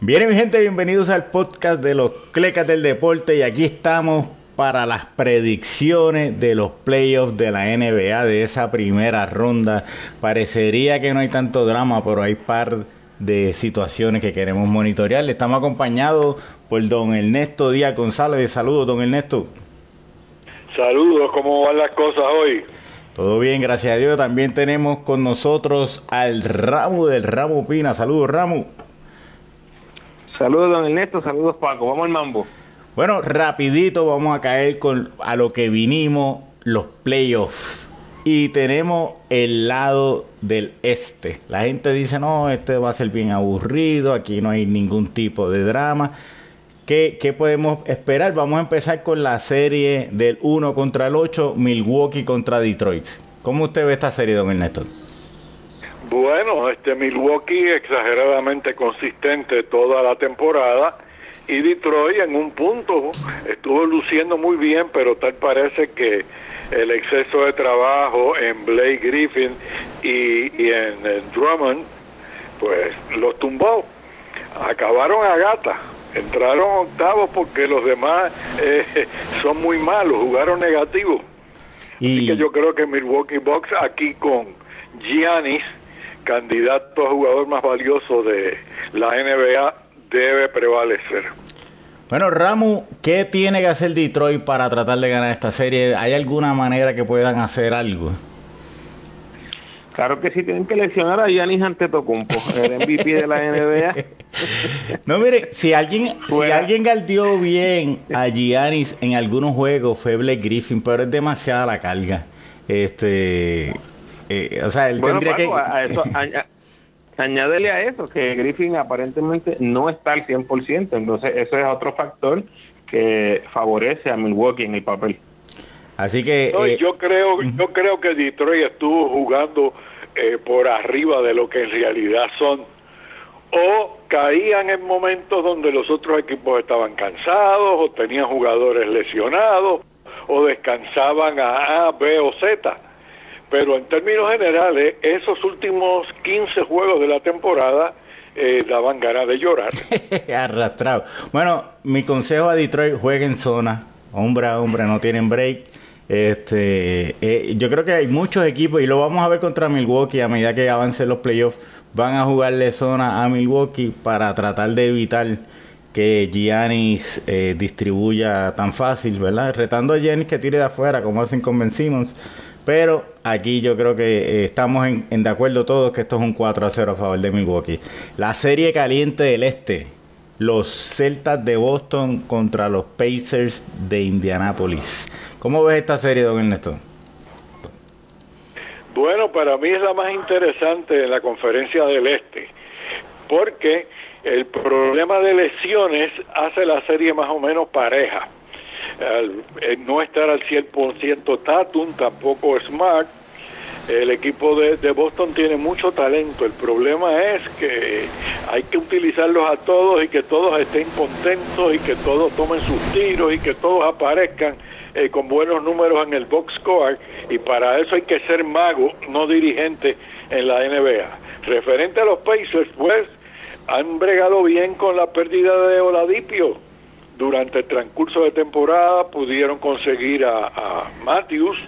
Bien, mi gente, bienvenidos al podcast de los Clecas del Deporte y aquí estamos para las predicciones de los playoffs de la NBA de esa primera ronda. Parecería que no hay tanto drama, pero hay par de situaciones que queremos monitorear. Estamos acompañados por don Ernesto Díaz González. Saludos, don Ernesto. Saludos, ¿cómo van las cosas hoy? Todo bien, gracias a Dios. También tenemos con nosotros al Ramo del Ramo Pina. Saludos, Ramo. Saludos, don Ernesto. Saludos, Paco. Vamos al mambo. Bueno, rapidito vamos a caer con a lo que vinimos, los playoffs. Y tenemos el lado del este. La gente dice, no, este va a ser bien aburrido, aquí no hay ningún tipo de drama. ¿Qué, ¿Qué, podemos esperar? Vamos a empezar con la serie del 1 contra el 8, Milwaukee contra Detroit. ¿Cómo usted ve esta serie, don Ernesto? Bueno, este Milwaukee exageradamente consistente toda la temporada y Detroit en un punto estuvo luciendo muy bien, pero tal parece que el exceso de trabajo en Blake Griffin y, en, Drummond, pues los tumbó. Acabaron a gata, entraron octavos porque los demás eh, son muy malos, jugaron negativo. Y... Así que yo creo que Milwaukee Bucks aquí con Giannis candidato a jugador más valioso de la NBA debe prevalecer. Bueno, Ramu, ¿qué tiene que hacer Detroit para tratar de ganar esta serie? ¿Hay alguna manera que puedan hacer algo? Claro que sí, tienen que lesionar a Giannis Antetokounmpo, el MVP de la NBA. no, mire, si alguien, si alguien galdió bien a Giannis en algunos juegos fue Blake Griffin, pero es demasiada la carga. Este, eh, o sea, él tendría que... añádele a eso que Griffin aparentemente no está al 100%, entonces eso es otro factor que favorece a Milwaukee en el papel. Así que eh, yo creo yo creo que Detroit estuvo jugando eh, por arriba de lo que en realidad son. O caían en momentos donde los otros equipos estaban cansados o tenían jugadores lesionados o descansaban a A, B o Z pero en términos generales, esos últimos 15 juegos de la temporada eh, daban ganas de llorar. Arrastrado. Bueno, mi consejo a Detroit, jueguen zona. Hombre a hombre, no tienen break. Este, eh, yo creo que hay muchos equipos y lo vamos a ver contra Milwaukee a medida que avancen los playoffs. Van a jugarle zona a Milwaukee para tratar de evitar que Giannis eh, distribuya tan fácil, ¿verdad? Retando a Giannis que tire de afuera, como hacen con. Pero aquí yo creo que eh, estamos en, de acuerdo todos que esto es un 4 a 0 a favor de Milwaukee. La serie caliente del este. Los Celtas de Boston contra los Pacers de Indianápolis. ¿Cómo ves esta serie, don Ernesto? Bueno, para mí es la más interesante de la conferencia del Este, porque el problema de lesiones hace la serie más o menos pareja no estar al 100% Tatum, tampoco Smart. El equipo de, Boston tiene mucho talento. El problema es que hay que utilizarlos a todos y que todos estén contentos y que todos tomen sus tiros y que todos aparezcan eh, con buenos números en el box score. Y para eso hay que ser mago, no dirigente en la NBA. Referente a los Pacers, pues han bregado bien con la pérdida de Oladipio durante el transcurso de temporada pudieron conseguir a, Matthews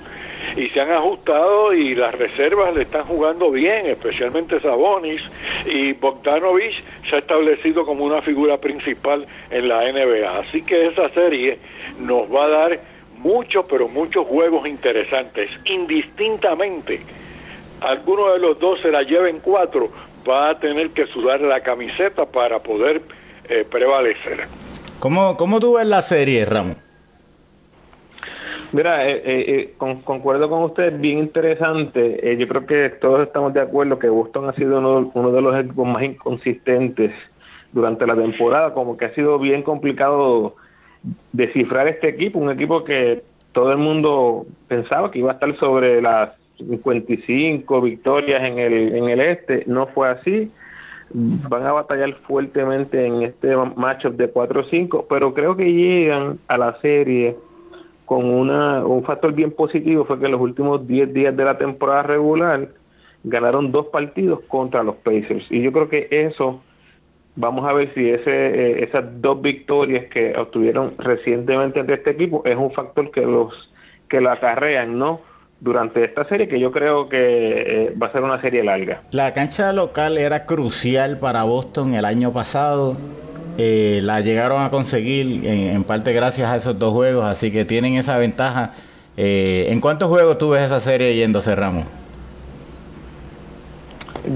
y se han ajustado y las reservas le están jugando bien, especialmente Sabonis y Bogdanovich se ha establecido como una figura principal en la NBA. Así que esa serie nos va a dar muchos, pero muchos juegos interesantes. Indistintamente, alguno de los dos se la lleven cuatro, va a tener que sudar la camiseta para poder eh, prevalecer. ¿Cómo, cómo tú ves la serie, Ramón? Mira, eh, eh, eh concuerdo con usted, bien interesante. Eh, yo creo que todos estamos de acuerdo que Boston ha sido uno, uno, de los equipos más inconsistentes durante la temporada, como que ha sido bien complicado descifrar este equipo, un equipo que todo el mundo pensaba que iba a estar sobre las 55 victorias en el, en el este, no fue así van a batallar fuertemente en este matchup de 4-5, pero creo que llegan a la serie con una, un factor bien positivo, fue que en los últimos 10 días de la temporada regular ganaron dos partidos contra los Pacers. Y yo creo que eso Vamos a ver si ese, eh, esas dos victorias que obtuvieron recientemente entre este equipo es un factor que los que la acarrean, ¿no? Durante esta serie, que yo creo que eh, va a ser una serie larga. La cancha local era crucial para Boston el año pasado. Eh, la llegaron a conseguir en, parte gracias a esos dos juegos, así que tienen esa ventaja. ¿En cuántos juegos tú ves esa serie yéndose, Ramos?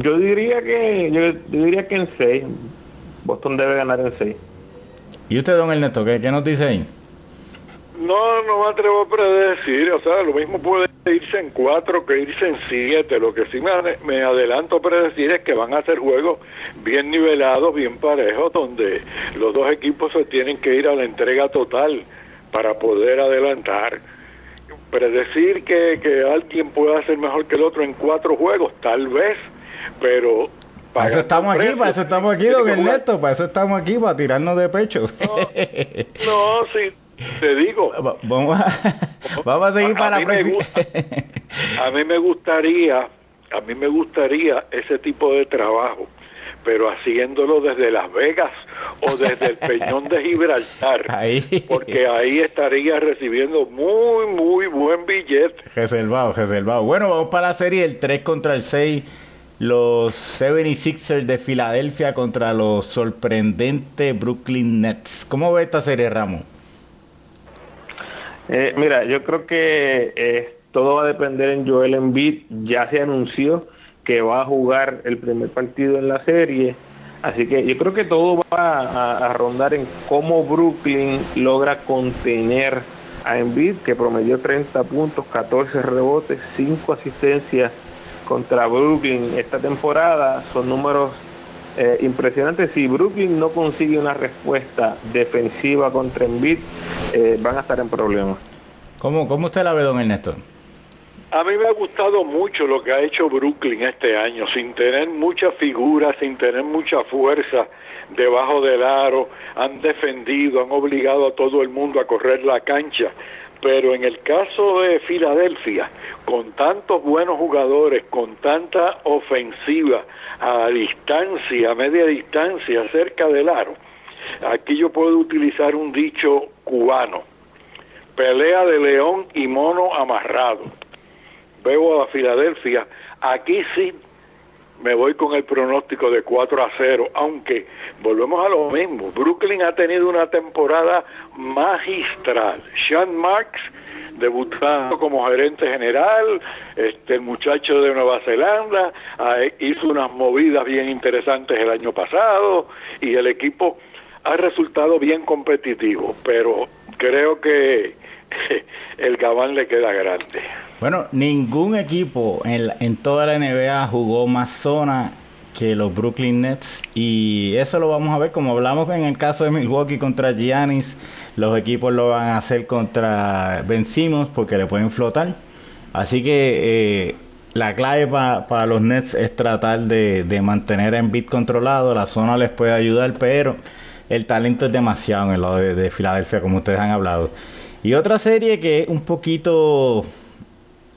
Yo diría que yo, diría que en seis. Boston debe ganar en seis. ¿Y usted, don Ernesto, qué, qué nos dice ahí? No, no me atrevo a predecir. O sea, lo mismo puede irse en cuatro que irse en siete. Lo que sí me, me adelanto a predecir es que van a ser juegos bien nivelados, bien parejos, donde los dos equipos se tienen que ir a la entrega total para poder adelantar. Predecir que, que alguien pueda ser mejor que el otro en cuatro juegos, tal vez pero para eso estamos aquí, para eso estamos aquí, don Ernesto, para eso estamos aquí, para tirarnos de pecho. No, sí, te digo. Vamos a, vamos a seguir para la próxima. A mí me gustaría, a mí me gustaría ese tipo de trabajo, pero haciéndolo desde Las Vegas o desde el Peñón de Gibraltar, porque ahí estaría recibiendo muy, muy buen billete. Reservado, reservado. Bueno, vamos para la serie el 3 contra el 6 los 76ers de Filadelfia contra los sorprendentes Brooklyn Nets. ¿Cómo ve esta serie, Ramos? Eh, mira, yo creo que eh, todo va a depender en Joel Embiid. Ya se anunció que va a jugar el primer partido en la serie. Así que yo creo que todo va a, a rondar en cómo Brooklyn logra contener a Embiid, que promedió 30 puntos, 14 rebotes, 5 asistencias contra Brooklyn esta temporada son números eh, impresionantes. Si Brooklyn no consigue una respuesta defensiva contra Embiid, eh, van a estar en problemas. ¿Cómo, ¿Cómo usted la ve, don Ernesto? A mí me ha gustado mucho lo que ha hecho Brooklyn este año, sin tener mucha figura, sin tener mucha fuerza debajo del aro, han defendido, han obligado a todo el mundo a correr la cancha pero en el caso de Filadelfia, con tantos buenos jugadores, con tanta ofensiva a distancia, a media distancia, cerca del aro, aquí yo puedo utilizar un dicho cubano, pelea de león y mono amarrado. Veo a Filadelfia, aquí sí me voy con el pronóstico de 4 a 0, aunque volvemos a lo mismo. Brooklyn ha tenido una temporada magistral. Sean Marks debutando como gerente general, este el muchacho de Nueva Zelanda hizo unas movidas bien interesantes el año pasado y el equipo ha resultado bien competitivo, pero creo que el Gabán le queda grande. Bueno, ningún equipo en, en toda la NBA jugó más zona que los Brooklyn Nets y eso lo vamos a ver como hablamos en el caso de Milwaukee contra Giannis los equipos lo van a hacer contra vencimos porque le pueden flotar así que eh, la clave para los Nets es tratar de, mantener en bit controlado la zona les puede ayudar pero el talento es demasiado en el lado de Filadelfia como ustedes han hablado y otra serie que es un poquito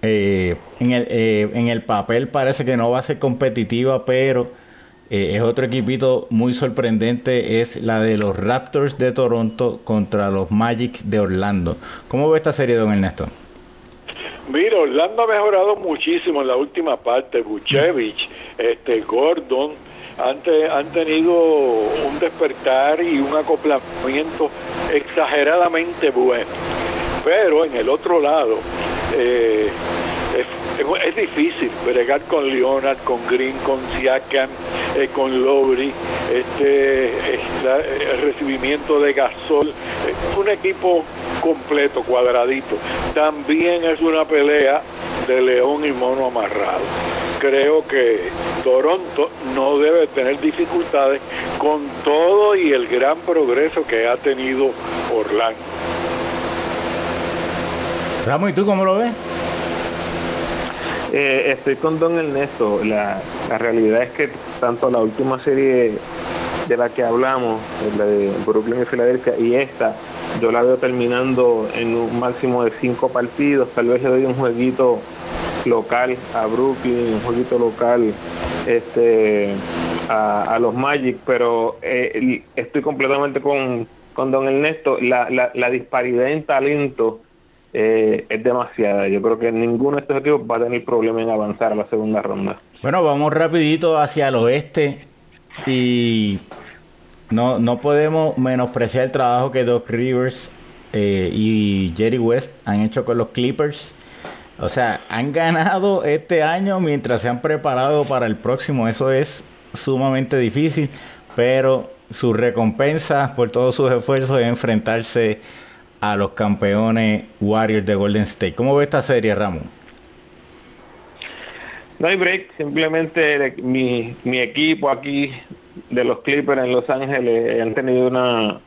eh, en, el, eh, en el papel parece que no va a ser competitiva, pero eh, es otro equipito muy sorprendente, es la de los Raptors de Toronto contra los Magic de Orlando. ¿Cómo ve esta serie, don Ernesto? Mira, Orlando ha mejorado muchísimo en la última parte. Buchevich, este, Gordon, han, han tenido un despertar y un acoplamiento exageradamente bueno. Pero en el otro lado, eh, es, difícil bregar con Leonard, con Green, con Siakam, eh, con Lowry, este, el recibimiento de Gasol, un equipo completo, cuadradito. También es una pelea de león y mono amarrado. Creo que Toronto no debe tener dificultades con todo y el gran progreso que ha tenido Orlando. Ramos, ¿y tú cómo lo ves? Eh, estoy con Don Ernesto. La, la realidad es que tanto la última serie de la que hablamos, la de Brooklyn y Filadelfia, y esta, yo la veo terminando en un máximo de cinco partidos. Tal vez le doy un jueguito local a Brooklyn, un jueguito local este a, los Magic, pero eh, estoy completamente con, con Don Ernesto. La, la, la disparidad en talento eh, es demasiada. Yo creo que ninguno de estos equipos va a tener problema en avanzar a la segunda ronda. Bueno, vamos rapidito hacia el oeste y no, no podemos menospreciar el trabajo que Doc Rivers eh, y Jerry West han hecho con los Clippers. O sea, han ganado este año mientras se han preparado para el próximo. Eso es sumamente difícil, pero su recompensa por todos sus esfuerzos es enfrentarse a los campeones Warriors de Golden State. ¿Cómo ve esta serie, Ramón? No hay break, simplemente mi, mi equipo aquí de los Clippers en Los Ángeles han tenido una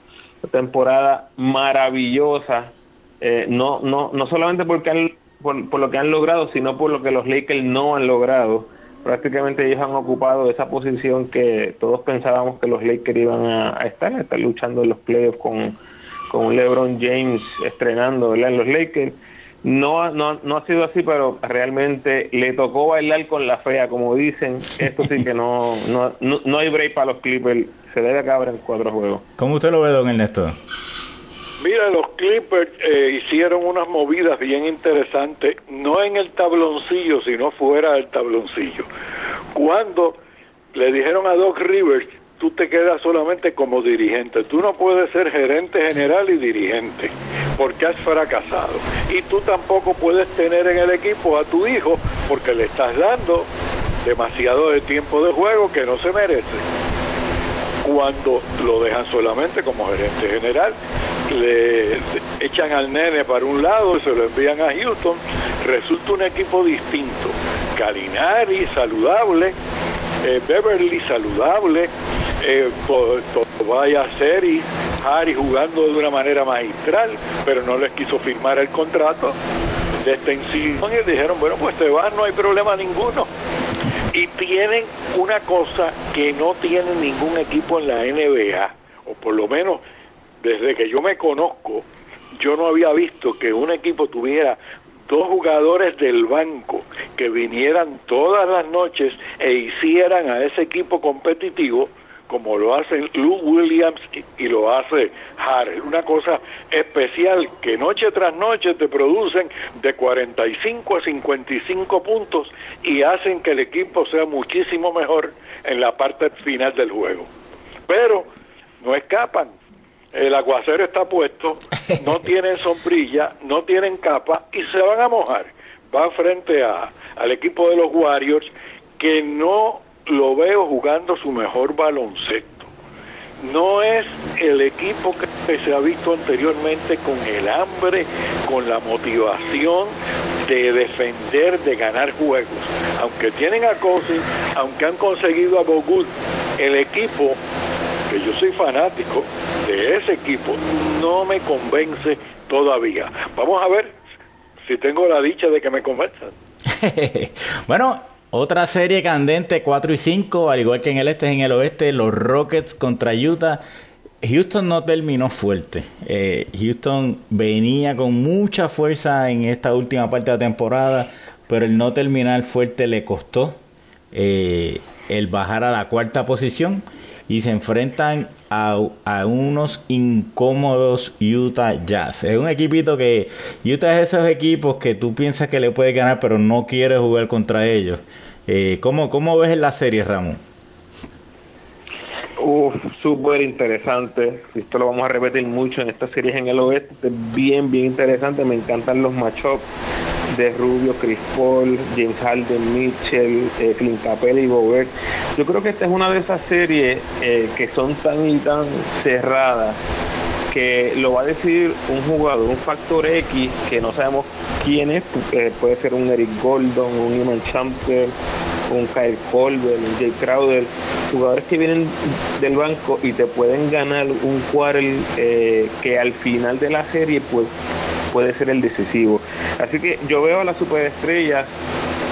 temporada maravillosa, eh, no, no, no solamente porque han, por, lo que han logrado, sino por lo que los Lakers no han logrado. Prácticamente ellos han ocupado esa posición que todos pensábamos que los Lakers iban a, estar, a estar luchando en los playoffs con, con LeBron James estrenando en los Lakers. No, no, no ha sido así, pero realmente le tocó bailar con la fea, como dicen. Esto sí que no, no, no, hay break para los Clippers. Se debe acabar en cuatro juegos. ¿Cómo usted lo ve, don Ernesto? Mira, los Clippers eh, hicieron unas movidas bien interesantes, no en el tabloncillo, sino fuera del tabloncillo. Cuando le dijeron a Doc Rivers, tú te quedas solamente como dirigente. Tú no puedes ser gerente general y dirigente porque has fracasado. Y tú tampoco puedes tener en el equipo a tu hijo porque le estás dando demasiado de tiempo de juego que no se merece. Cuando lo dejan solamente como gerente general, le echan al nene para un lado y se lo envían a Houston, resulta un equipo distinto. Calinari saludable, eh, Beverly saludable, eh, vaya Seri, Harry jugando de una manera magistral, pero no les quiso firmar el contrato de extensión y dijeron, bueno, pues te vas, no hay problema ninguno. Y tienen una cosa que no tiene ningún equipo en la NBA, o por lo menos desde que yo me conozco, yo no había visto que un equipo tuviera dos jugadores del banco que vinieran todas las noches e hicieran a ese equipo competitivo como lo hacen Lou Williams y, lo hace Harry. Una cosa especial que noche tras noche te producen de 45 a 55 puntos y hacen que el equipo sea muchísimo mejor en la parte final del juego. Pero no escapan. El aguacero está puesto, no tienen sombrilla, no tienen capa y se van a mojar. Van frente a, al equipo de los Warriors que no lo veo jugando su mejor baloncesto. No es el equipo que se ha visto anteriormente con el hambre, con la motivación de defender, de ganar juegos. Aunque tienen a Cousins, aunque han conseguido a Bogut, el equipo, que yo soy fanático de ese equipo, no me convence todavía. Vamos a ver si tengo la dicha de que me convenzan. bueno, otra serie candente 4 y 5, al igual que en el este en el oeste, los Rockets contra Utah. Houston no terminó fuerte. Eh, Houston venía con mucha fuerza en esta última parte de la temporada, pero el no terminar fuerte le costó eh, el bajar a la cuarta posición y se enfrentan a, unos incómodos Utah Jazz. Es un equipito que Utah es esos equipos que tú piensas que le puedes ganar, pero no quieres jugar contra ellos. Eh, ¿cómo, ¿Cómo ves la serie, Ramón? Uf, súper interesante. Esto lo vamos a repetir mucho en estas series en el oeste. Bien, bien interesante. Me encantan los matchups de Rubio, Chris Paul, James Harden, Mitchell, eh, Clint Capella y Bobert. Yo creo que esta es una de esas series eh, que son tan y tan cerradas que lo va a decidir un jugador, un factor X que no sabemos quién es, eh, puede ser un Eric Gordon, un Iman Champer, un Kyle Colbert, un Jay Crowder, jugadores que vienen del banco y te pueden ganar un quarter eh, que al final de la serie pues puede ser el decisivo. Así que yo veo a las superestrellas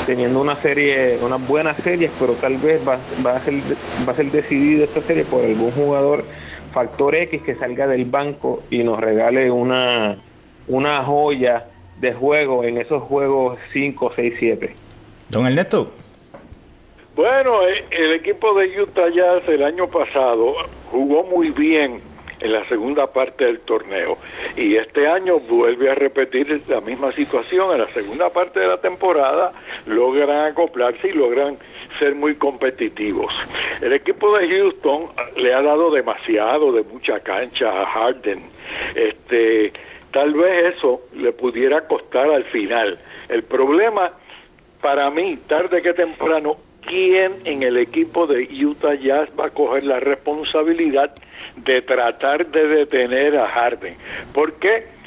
teniendo una serie, unas buenas series, pero tal vez va, va, a ser, va a ser decidido esta serie por algún jugador factor X que salga del banco y nos regale una, una joya de juego en esos juegos 5, 6, 7. Don Ernesto. Bueno, el equipo de Utah Jazz el año pasado jugó muy bien en la segunda parte del torneo. Y este año vuelve a repetir la misma situación. En la segunda parte de la temporada logran acoplarse y logran ser muy competitivos. El equipo de Houston le ha dado demasiado de mucha cancha a Harden. Este, tal vez eso le pudiera costar al final. El problema para mí, tarde que temprano, ¿quién en el equipo de Utah Jazz va a coger la responsabilidad de tratar de detener a Harden. porque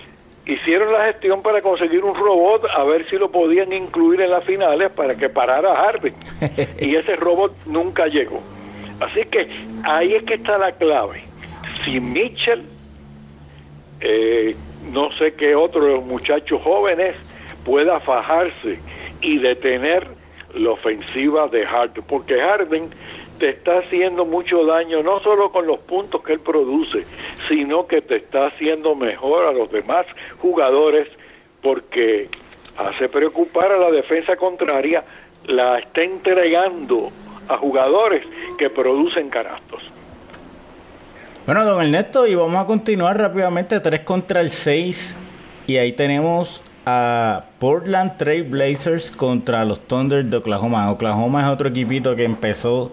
Hicieron la gestión para conseguir un robot a ver si lo podían incluir en las finales para que parara a Harden. y ese robot nunca llegó. Así que ahí es que está la clave. Si Mitchell, eh, no sé qué otro de los muchachos jóvenes, pueda fajarse y detener la ofensiva de Harden, porque Harden te está haciendo mucho daño, no solo con los puntos que él produce, sino que te está haciendo mejor a los demás jugadores porque hace preocupar a la defensa contraria, la está entregando a jugadores que producen canastos. Bueno, don Ernesto, y vamos a continuar rápidamente, 3 contra el 6, y ahí tenemos a Portland Trail Blazers contra los Thunder de Oklahoma. Oklahoma es otro equipito que empezó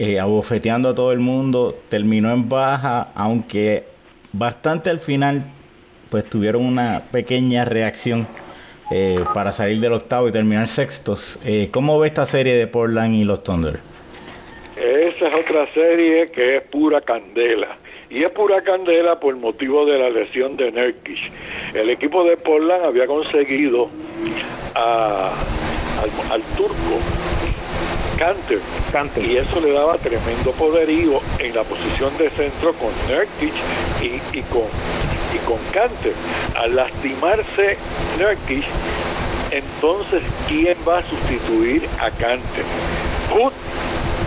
eh, abofeteando a todo el mundo, terminó en baja, aunque bastante al final, pues tuvieron una pequeña reacción eh, para salir del octavo y terminar sextos. Eh, ¿Cómo ve esta serie de Portland y los Thunder? Esa es otra serie que es pura candela. Y es pura candela por motivo de la lesión de Nerkish. El equipo de Portland había conseguido al, al turco Canter. Y eso le daba tremendo poderío en la posición de centro con Nurkic y, con, y con Canter. Al lastimarse Nurkic, entonces, ¿quién va a sustituir a Canter?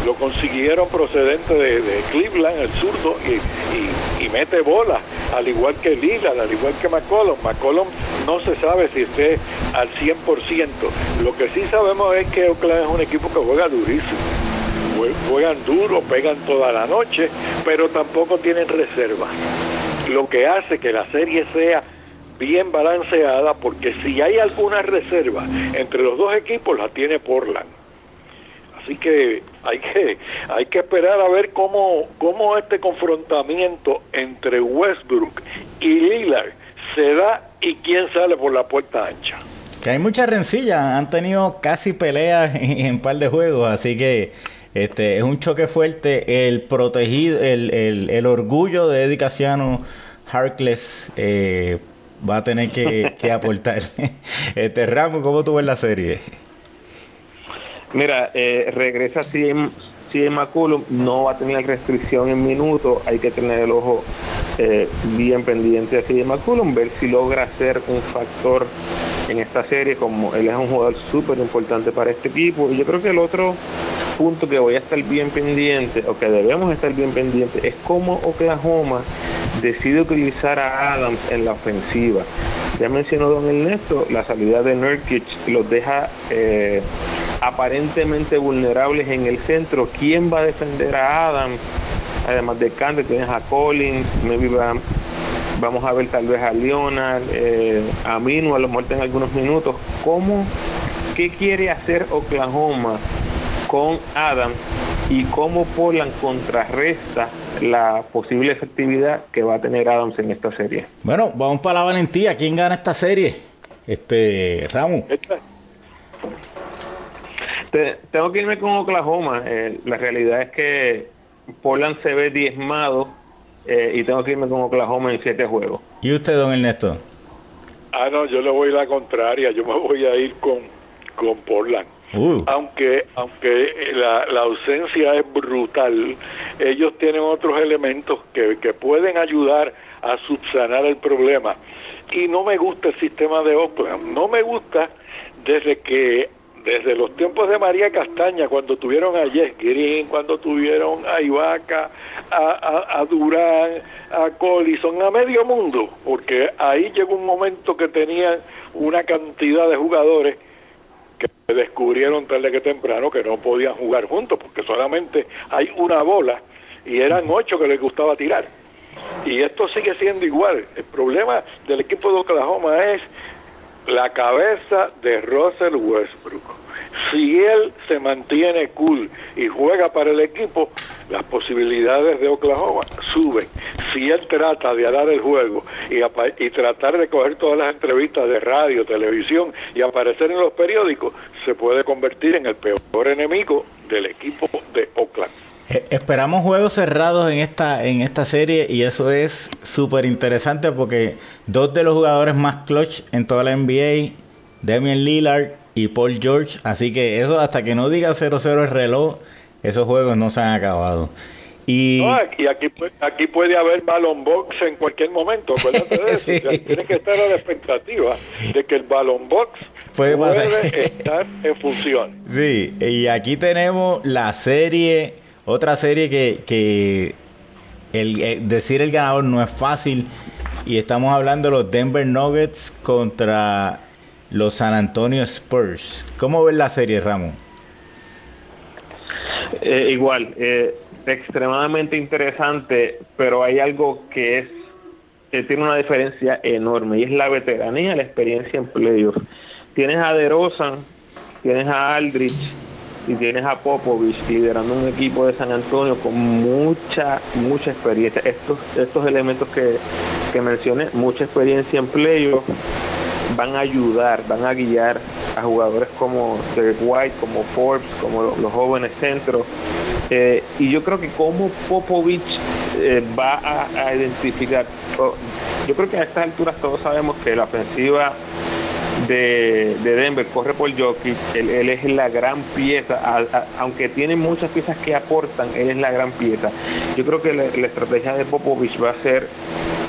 Lo consiguieron procedente de, Cleveland, el zurdo, y, mete bola, al igual que Lillard, al igual que McCollum. McCollum no se sabe si esté al 100%. Lo que sí sabemos es que Oakland es un equipo que juega durísimo. Juegan duro, pegan toda la noche, pero tampoco tienen reservas. Lo que hace que la serie sea bien balanceada, porque si hay alguna reserva entre los dos equipos, la tiene Portland. Así que hay que hay que esperar a ver cómo cómo este confrontamiento entre Westbrook y Lillard se da y quién sale por la puerta ancha. Que hay mucha rencilla, han tenido casi peleas en, un par de juegos, así que este es un choque fuerte. El protegido, el, el, orgullo de Eddie Casiano Harkless eh, va a tener que, que aportar. este Ramo, ¿cómo tú ves la serie? Mira, eh, regresa CM, CM McCullum, no va a tener restricción en minutos, hay que tener el ojo eh, bien pendiente a CM McCullum, ver si logra ser un factor en esta serie, como él es un jugador súper importante para este equipo. Y yo creo que el otro punto que voy a estar bien pendiente, o que debemos estar bien pendiente, es cómo Oklahoma decide utilizar a Adams en la ofensiva. Ya mencionó don Ernesto, la salida de Nurkic los deja eh, aparentemente vulnerables en el centro. ¿Quién va a defender a Adams? Además de Kante, tienes a Collins, maybe vamos a ver tal vez a Leonard, eh, a Minu, a lo mejor en algunos minutos. ¿Cómo, qué quiere hacer Oklahoma con Adams y cómo Portland contrarresta la posible efectividad que va a tener Adams en esta serie. Bueno, vamos para la valentía. ¿Quién gana esta serie? Este, Ramos. Tengo que irme con Oklahoma. Eh, la realidad es que Portland se ve diezmado eh, y tengo que irme con Oklahoma en siete juegos. ¿Y usted, don Ernesto? Ah, no, yo le voy a la contraria. Yo me voy a ir con, con Portland. Uh. Aunque, aunque la, la, ausencia es brutal, ellos tienen otros elementos que, que pueden ayudar a subsanar el problema. Y no me gusta el sistema de Oakland, no me gusta desde que desde los tiempos de María Castaña, cuando tuvieron a Jess Green, cuando tuvieron a Ibaka, a, a, Durán, a Collison, a medio mundo, porque ahí llegó un momento que tenían una cantidad de jugadores que descubrieron tarde que temprano que no podían jugar juntos porque solamente hay una bola y eran ocho que les gustaba tirar. Y esto sigue siendo igual. El problema del equipo de Oklahoma es la cabeza de Russell Westbrook. Si él se mantiene cool y juega para el equipo, las posibilidades de Oklahoma suben. Si él trata de dar el juego y, y, tratar de coger todas las entrevistas de radio, televisión y aparecer en los periódicos, se puede convertir en el peor enemigo del equipo de Oakland. Eh, esperamos juegos cerrados en esta, en esta serie y eso es súper interesante porque dos de los jugadores más clutch en toda la NBA, Damian Lillard y Paul George, así que eso hasta que no diga 0-0 el reloj, esos juegos no se han acabado. Y, aquí, aquí puede haber balón box en cualquier momento, acuérdate de eso. Tienes que estar a la expectativa de que el balón box puede, puede estar en función. Sí, y aquí tenemos la serie otra serie que, el, eh, decir el ganador no es fácil. Y estamos hablando de los Denver Nuggets contra los San Antonio Spurs. ¿Cómo ves la serie, Ramón? Eh, igual, eh, extremadamente interesante, pero hay algo que es que tiene una diferencia enorme y es la veteranía, la experiencia en playoffs. Tienes a DeRozan, tienes a Aldrich, y tienes a Popovich liderando un equipo de San Antonio con mucha, mucha experiencia. Estos, estos elementos que, que mencioné, mucha experiencia en playoff, van a ayudar, van a guiar a jugadores como Derek White, como Forbes, como los, jóvenes centros. Eh, y yo creo que como Popovich eh, va a, identificar, yo creo que a estas alturas todos sabemos que la ofensiva de, Denver corre por Jokic, él, es la gran pieza, aunque tiene muchas piezas que aportan, él es la gran pieza. Yo creo que la, estrategia de Popovich va a ser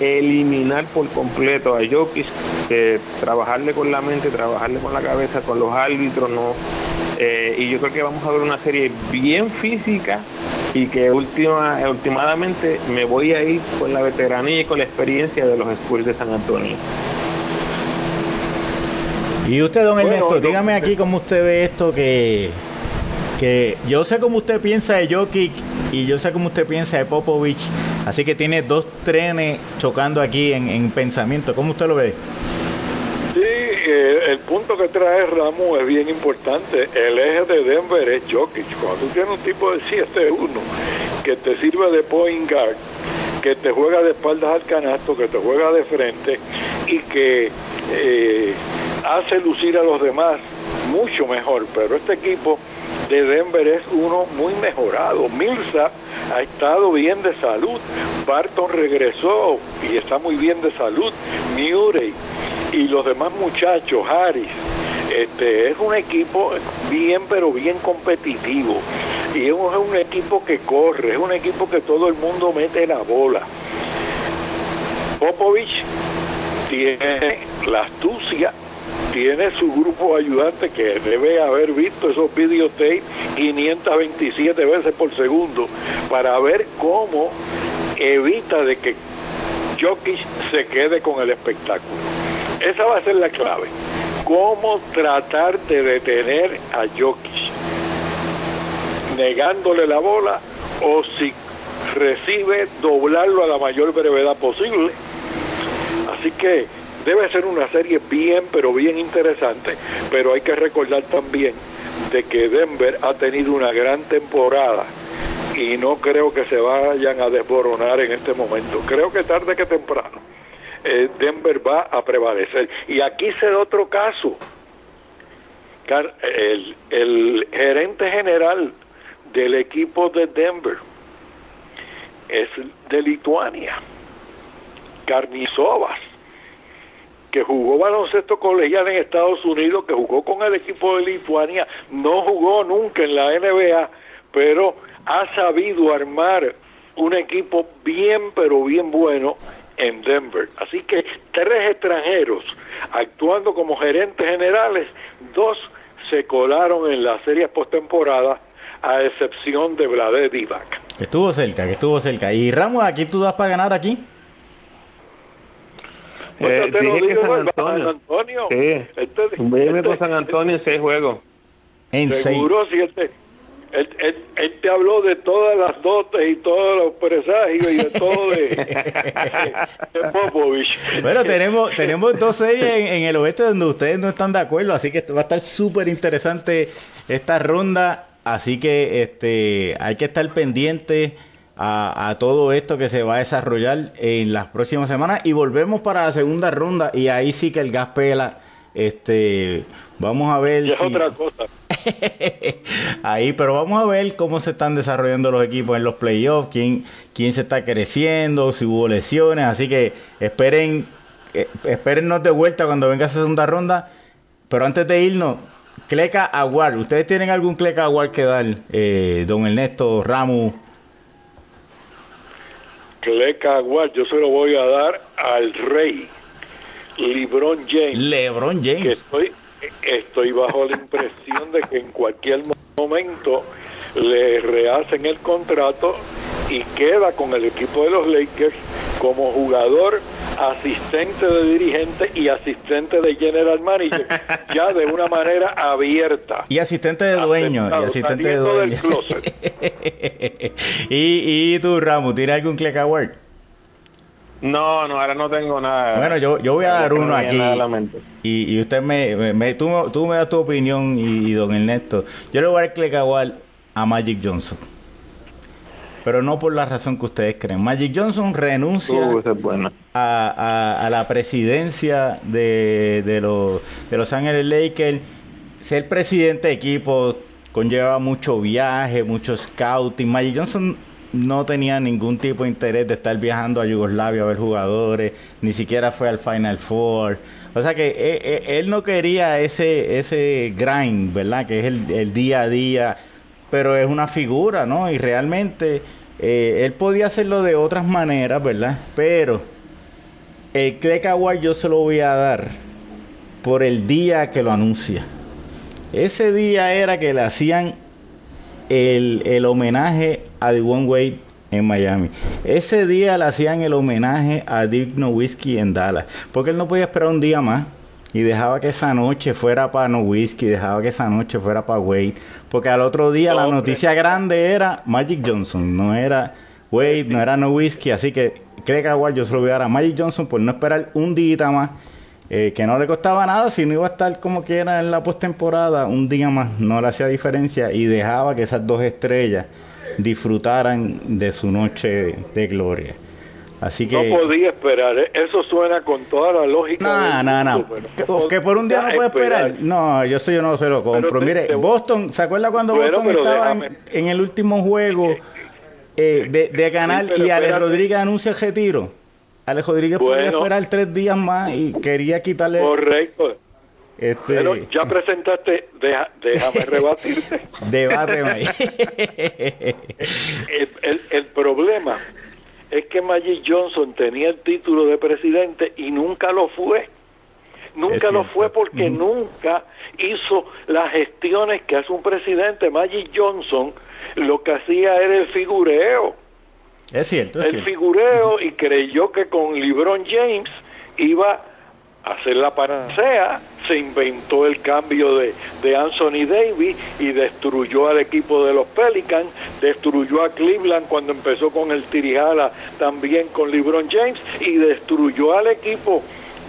eliminar por completo a Jokic, trabajarle con la mente, trabajarle con la cabeza, con los árbitros, no. Eh, y yo creo que vamos a ver una serie bien física y que última, últimamente me voy a ir con la veteranía y con la experiencia de los Spurs de San Antonio. Y usted, don Ernesto, dígame aquí cómo usted ve esto que, que yo sé cómo usted piensa de Jokic y yo sé cómo usted piensa de Popovich, así que tiene dos trenes chocando aquí en, pensamiento. ¿Cómo usted lo ve? Sí, eh, el punto que trae Ramos es bien importante. El eje de Denver es Jokic. Cuando tú tienes un tipo de 7-1 que te sirve de point guard, que te juega de espaldas al canasto, que te juega de frente y que eh, hace lucir a los demás mucho mejor, pero este equipo de Denver es uno muy mejorado. Milsa ha estado bien de salud, Barton regresó y está muy bien de salud, Murray y los demás muchachos, Harris. Este, es un equipo bien pero bien competitivo y es un equipo que corre, es un equipo que todo el mundo mete la bola. Popovich tiene la astucia tiene su grupo ayudante que debe haber visto esos videotapes 527 veces por segundo para ver cómo evita de que Jokic se quede con el espectáculo. Esa va a ser la clave. Cómo tratar de detener a Jokic negándole la bola o si recibe doblarlo a la mayor brevedad posible. Así que Debe ser una serie bien, pero bien interesante, pero hay que recordar también de que Denver ha tenido una gran temporada y no creo que se vayan a desboronar en este momento. Creo que tarde que temprano eh, Denver va a prevalecer. Y aquí se da otro caso. El, el gerente general del equipo de Denver es de Lituania, Carnizovas que jugó baloncesto colegial en Estados Unidos, que jugó con el equipo de Lituania, no jugó nunca en la NBA, pero ha sabido armar un equipo bien, pero bien bueno en Denver. Así que tres extranjeros actuando como gerentes generales, dos se colaron en las series postemporada, a excepción de Vlade Divac. Que estuvo cerca, que estuvo cerca. ¿Y Ramos, aquí tú das para ganar aquí? Eh, dije que San Antonio. Sí. Este, este, San Antonio en seis juegos. En Seguro, si él te, él, él, te habló de todas las dotes y todos los presagios y de todo de, de Popovich. Bueno, tenemos, tenemos dos series en, en, el oeste donde ustedes no están de acuerdo, así que va a estar súper interesante esta ronda. Así que este hay que estar pendiente a, a, todo esto que se va a desarrollar en las próximas semanas. Y volvemos para la segunda ronda. Y ahí sí que el gas pela. Este, vamos a ver. Y es otra cosa. ahí, pero vamos a ver cómo se están desarrollando los equipos en los playoffs, quién, quién se está creciendo, si hubo lesiones. Así que esperen, eh, espérennos de vuelta cuando venga esa segunda ronda. Pero antes de irnos, Cleca Aguar, ¿ustedes tienen algún Cleca Aguar que dar, eh, don Ernesto Ramos? Cleca Aguar, yo se lo voy a dar al rey, LeBron James. LeBron James. Que estoy, estoy bajo la impresión de que en cualquier momento le rehacen el contrato y queda con el equipo de los Lakers como jugador, asistente de dirigente y asistente de general manager, ya de una manera abierta. Y asistente de dueño. y asistente de dueño. y, y tú, Ramos, ¿tienes algún click award? No, no, ahora no tengo nada. Bueno, yo, yo voy a dar uno aquí. Y, y, usted me, me, tú, tú, me das tu opinión y, y, don Ernesto. Yo le voy a dar click award a Magic Johnson pero no por la razón que ustedes creen. Magic Johnson renuncia uh, a, a, a, la presidencia de, de, los, de Los Ángeles Lakers. Ser presidente de equipo conlleva mucho viaje, mucho scouting. Magic Johnson no tenía ningún tipo de interés de estar viajando a Yugoslavia a ver jugadores, ni siquiera fue al Final Four. O sea que él, eh, eh, él no quería ese, ese grind, ¿verdad? Que es el, el día a día pero es una figura, ¿no? Y realmente eh, él podía hacerlo de otras maneras, ¿verdad? Pero el Craig Award yo se lo voy a dar por el día que lo anuncia. Ese día era que le hacían el, el homenaje a Dwayne Wade en Miami. Ese día le hacían el homenaje a Dirk Nowitzki en Dallas, porque él no podía esperar un día más y dejaba que esa noche fuera para Nowitzki, dejaba que esa noche fuera para Wade, porque al otro día la noticia grande era Magic Johnson, no era Wade, no era Nowitzki, así que creo que igual yo se lo voy a dar a Magic Johnson por no esperar un día más, eh, que no le costaba nada, si no iba a estar como que era en la postemporada, un día más no le hacía diferencia y dejaba que esas dos estrellas disfrutaran de su noche de gloria. Así que... No podía esperar, ¿eh? eso suena con toda la lógica. No, no, no. Que, que, por un día no puede esperar. esperar. No, yo eso yo no se lo compro. Te, Mire, te... Boston, ¿se acuerda cuando Boston estaba en, en, el último juego eh, de, de, ganar sí, y Alex Rodríguez anuncia retiro? Alex Rodríguez bueno, podía esperar tres días más y quería quitarle. Correcto. Este... Bueno, ya presentaste, deja, déjame rebatirte. Debáteme el, el, el problema es que Magic Johnson tenía el título de presidente y nunca lo fue. Nunca lo fue porque mm. nunca hizo las gestiones que hace un presidente. Magic Johnson lo que hacía era el figureo. Es cierto. Es el cierto. figureo y creyó que con LeBron James iba hacer la panacea, se inventó el cambio de, de, Anthony Davis y destruyó al equipo de los Pelicans, destruyó a Cleveland cuando empezó con el Tirijala, también con LeBron James, y destruyó al equipo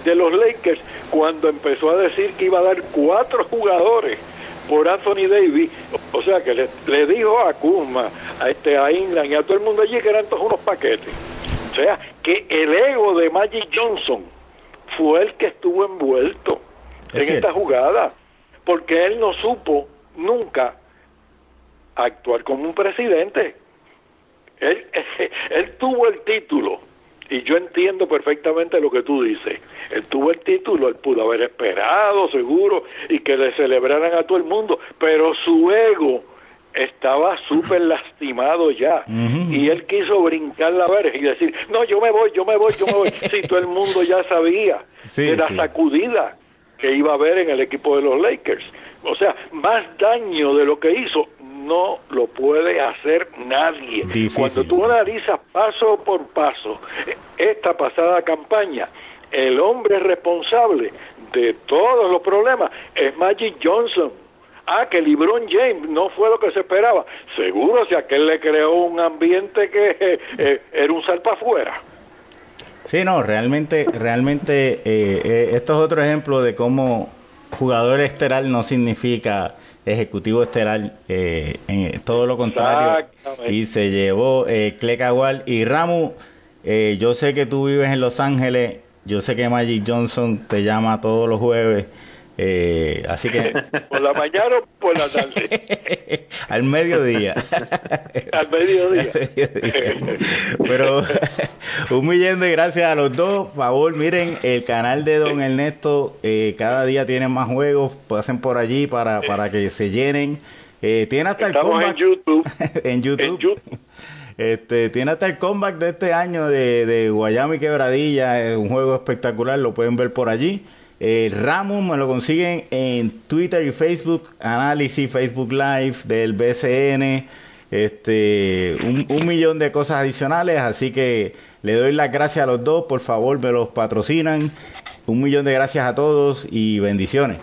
de los Lakers cuando empezó a decir que iba a dar cuatro jugadores por Anthony Davis, o sea que le, dijo a Kuzma, a este a Inland y a todo el mundo allí que eran todos unos paquetes. O sea, que el ego de Magic Johnson fue el que estuvo envuelto es en cierto. esta jugada, porque él no supo nunca actuar como un presidente. Él, él tuvo el título, y yo entiendo perfectamente lo que tú dices. Él tuvo el título, él pudo haber esperado, seguro, y que le celebraran a todo el mundo, pero su ego estaba súper lastimado ya uh -huh. y él quiso brincar la verja y decir, no, yo me voy, yo me voy, yo me voy. si todo el mundo ya sabía sí, de la sí. sacudida que iba a haber en el equipo de los Lakers. O sea, más daño de lo que hizo no lo puede hacer nadie. Difícil. Cuando tú analizas paso por paso esta pasada campaña, el hombre responsable de todos los problemas es Magic Johnson Ah, que LeBron James no fue lo que se esperaba. Seguro si aquel le creó un ambiente que eh, eh, era un salpa afuera. Sí, no, realmente, realmente eh, esto es otro ejemplo de cómo jugador estelar no significa ejecutivo estelar, todo lo contrario. Y se llevó eh, y Ramu. yo sé que tú vives en Los Ángeles, yo sé que Magic Johnson te llama todos los jueves eh, así que. ¿Por la mañana o por la tarde? Al mediodía. Al mediodía. Pero un millón de gracias a los dos. Por favor, miren el canal de Don Ernesto. Eh, cada día tiene más juegos. Pasen por allí para, para que se llenen. Eh, tiene hasta el comeback. En YouTube. en YouTube. Este, tiene hasta el comeback de este año de, de Guayama y Quebradilla. Es un juego espectacular. Lo pueden ver por allí. Eh, Ramón me lo consiguen en Twitter y Facebook, análisis, Facebook Live del BCN, este, un, un, millón de cosas adicionales, así que le doy las gracias a los dos, por favor me los patrocinan, un millón de gracias a todos y bendiciones.